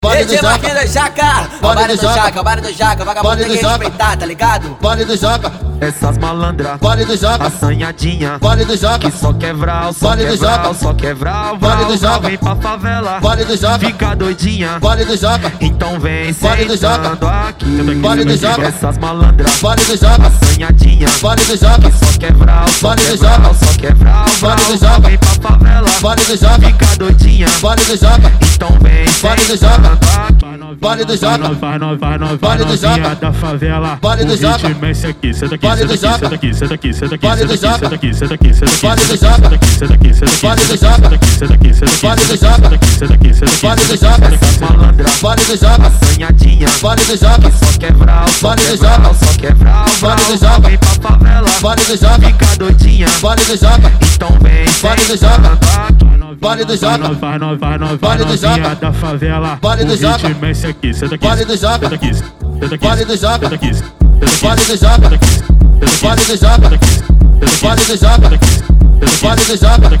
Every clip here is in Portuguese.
Vale do Joca. Da Jaca, baile do Joca. Baile do Jaca, vagabundo tem que respeitar, tá ligado? Vale do Joca, Essas malandras, vale do Joca, assanhadinha, vale do Joca, que só quebrar, só quebrar, Joca. só quebrar, Vale do Joca. vem pra favela, vale do Joca, fica doidinha, vale do Joca, então vem Vale do Joca. aqui, Vale do Joca. essas malandras, vale do Joca, assanhadinha, vale do Joca, só quebrar, só Vale do quebrar, Joca. só quebrar, Vale do Joca. Vale do Joca, fica doidinha, vale do Joca, então vem Vale do Joca. Vale do Joca. Vale do Joca. da favela. Vale do Joca. é aqui, Vale do aqui, Joca. Vale do Joca. Vale do aqui, Vale do Joca. Vale do Joca. aqui, senta aqui, Vale do Joca. aqui, Essas malandras, vale do Joca, assanhadinha, vale do Joca, só quebrar, Vale do Joca. só quebrar, Vale do Joca. vem pra favela, vale do Joca, fica doidinha, vale do Joca, então vem Vale do aqui. Vale do Joca, Vale do Joca. da favela. Vale do Joca. é esse aqui, senta aqui, Vale do Joca. Vale do Joca. vale do Joca, vale do Joca, vale do Joca, vale do Joca,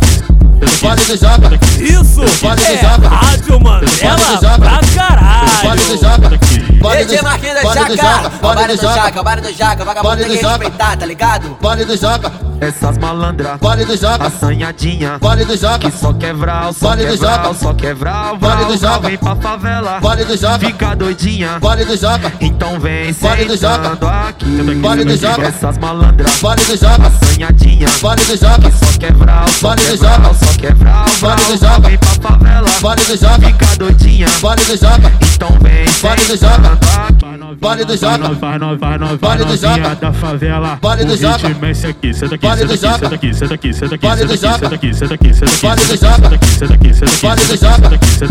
vale do Joca, Isso Vale do é Joca. Rádio Vale do Mandela pra vale do caralho. Joca, vale do Marquinhos da vale do Jaca, vale do Jaca, baile do Jaca, vagabundo Vale tem do que respeitar, tá ligado? vale do Joca, Essas malandras, vale do Joca, assanhadinha, vale do Joca, que só quebrar, só Vale do quebrar, Joca. só quebrar, Vale do Joca. vem pra favela, vale do Joca, fica doidinha, vale do Joca, então vem Vale do Joca. sentando aqui. Vale do Joca. Essas malandras, vale do Joca, assanhadinha, vale do Joca, só quebrar, Vale do Joca. só quebrar, Vale do Joca. vem pra favela, vale do Joca, fica doidinha, vale do Joca, então vem Vale do aqui. Vale do vai Vale do Joca. da favela. Vale do é aqui, Vale do aqui, Vale do aqui, Vale do aqui, Vale do aqui, Vale do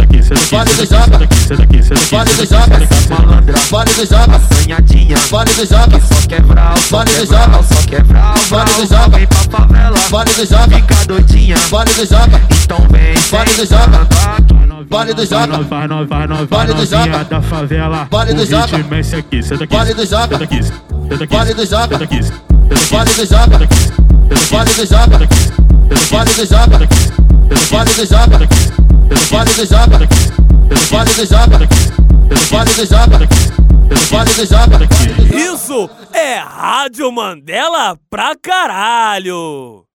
aqui, Vale do senta aqui, Joca. senta aqui, Essas malandras, vale do Joca, assanhadinha, vale do Joca, só quebrar, Vale do Joca. só quebrar, Vale do Joca. vem pra favela, vale do Joca, fica doidinha, vale do Joca, então vem Vale do aqui. Vale do vai Vale do Joca. da favela. Vale do é esse aqui, senta aqui, Vale do aqui, Vale do aqui, Vale do aqui, vale do aqui, vale do aqui, vale do aqui, vale do aqui, vale do aqui, vale do aqui, vale do Joca. Isso é Rádio Mandela pra caralho.